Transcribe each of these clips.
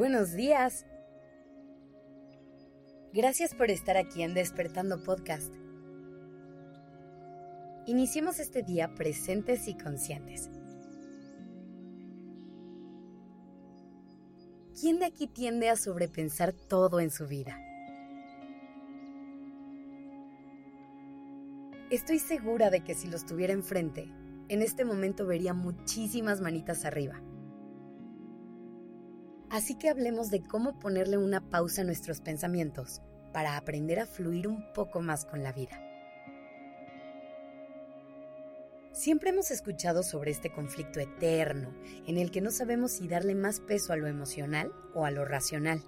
Buenos días. Gracias por estar aquí en Despertando Podcast. Iniciemos este día presentes y conscientes. ¿Quién de aquí tiende a sobrepensar todo en su vida? Estoy segura de que si los tuviera enfrente, en este momento vería muchísimas manitas arriba Así que hablemos de cómo ponerle una pausa a nuestros pensamientos para aprender a fluir un poco más con la vida. Siempre hemos escuchado sobre este conflicto eterno en el que no sabemos si darle más peso a lo emocional o a lo racional.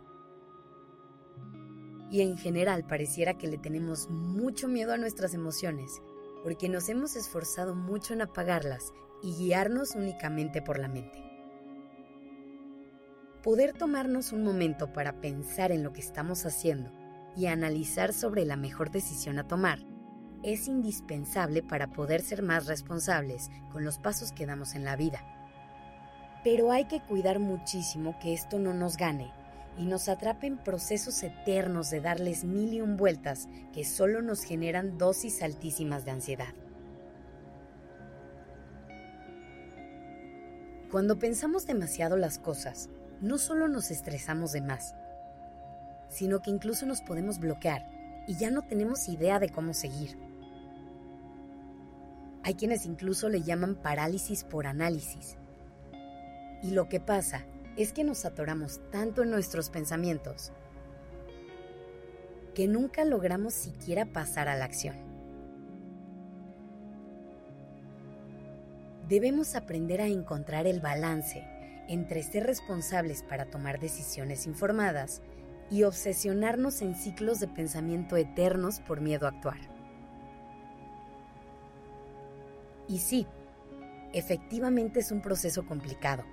Y en general pareciera que le tenemos mucho miedo a nuestras emociones porque nos hemos esforzado mucho en apagarlas y guiarnos únicamente por la mente. Poder tomarnos un momento para pensar en lo que estamos haciendo y analizar sobre la mejor decisión a tomar es indispensable para poder ser más responsables con los pasos que damos en la vida. Pero hay que cuidar muchísimo que esto no nos gane y nos atrape en procesos eternos de darles mil y un vueltas que solo nos generan dosis altísimas de ansiedad. Cuando pensamos demasiado las cosas, no solo nos estresamos de más, sino que incluso nos podemos bloquear y ya no tenemos idea de cómo seguir. Hay quienes incluso le llaman parálisis por análisis. Y lo que pasa es que nos atoramos tanto en nuestros pensamientos que nunca logramos siquiera pasar a la acción. Debemos aprender a encontrar el balance entre ser responsables para tomar decisiones informadas y obsesionarnos en ciclos de pensamiento eternos por miedo a actuar. Y sí, efectivamente es un proceso complicado.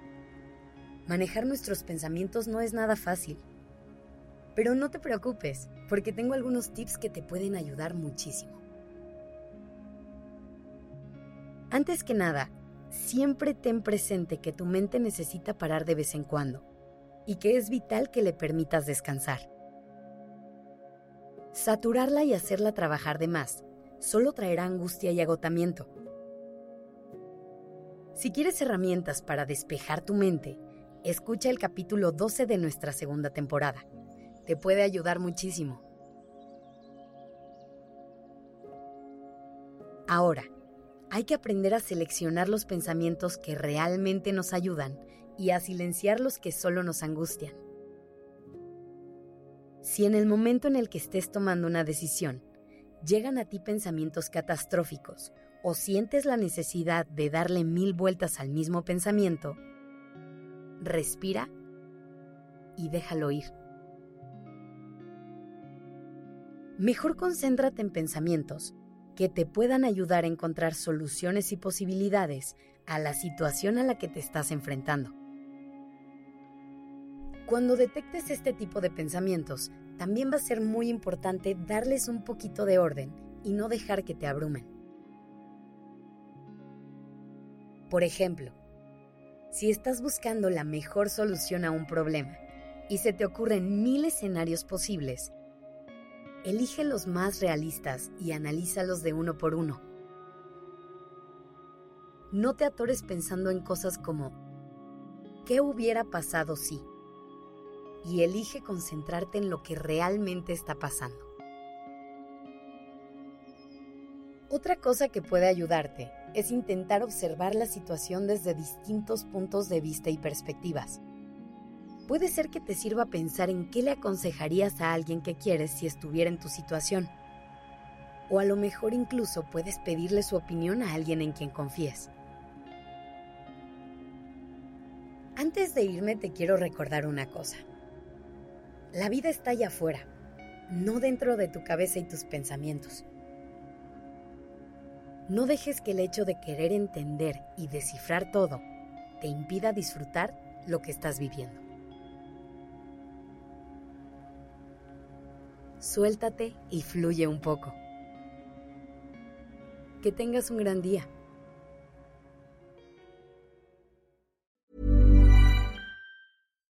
Manejar nuestros pensamientos no es nada fácil. Pero no te preocupes, porque tengo algunos tips que te pueden ayudar muchísimo. Antes que nada, siempre ten presente que tu mente necesita parar de vez en cuando y que es vital que le permitas descansar. Saturarla y hacerla trabajar de más solo traerá angustia y agotamiento. Si quieres herramientas para despejar tu mente, escucha el capítulo 12 de nuestra segunda temporada. Te puede ayudar muchísimo. Ahora, hay que aprender a seleccionar los pensamientos que realmente nos ayudan y a silenciar los que solo nos angustian. Si en el momento en el que estés tomando una decisión llegan a ti pensamientos catastróficos o sientes la necesidad de darle mil vueltas al mismo pensamiento, respira y déjalo ir. Mejor concéntrate en pensamientos que te puedan ayudar a encontrar soluciones y posibilidades a la situación a la que te estás enfrentando. Cuando detectes este tipo de pensamientos, también va a ser muy importante darles un poquito de orden y no dejar que te abrumen. Por ejemplo, si estás buscando la mejor solución a un problema y se te ocurren mil escenarios posibles, Elige los más realistas y analízalos de uno por uno. No te atores pensando en cosas como ¿qué hubiera pasado si? Y elige concentrarte en lo que realmente está pasando. Otra cosa que puede ayudarte es intentar observar la situación desde distintos puntos de vista y perspectivas puede ser que te sirva pensar en qué le aconsejarías a alguien que quieres si estuviera en tu situación. O a lo mejor incluso puedes pedirle su opinión a alguien en quien confíes. Antes de irme te quiero recordar una cosa. La vida está allá afuera, no dentro de tu cabeza y tus pensamientos. No dejes que el hecho de querer entender y descifrar todo te impida disfrutar lo que estás viviendo. Suéltate y fluye un poco. Que tengas un gran día.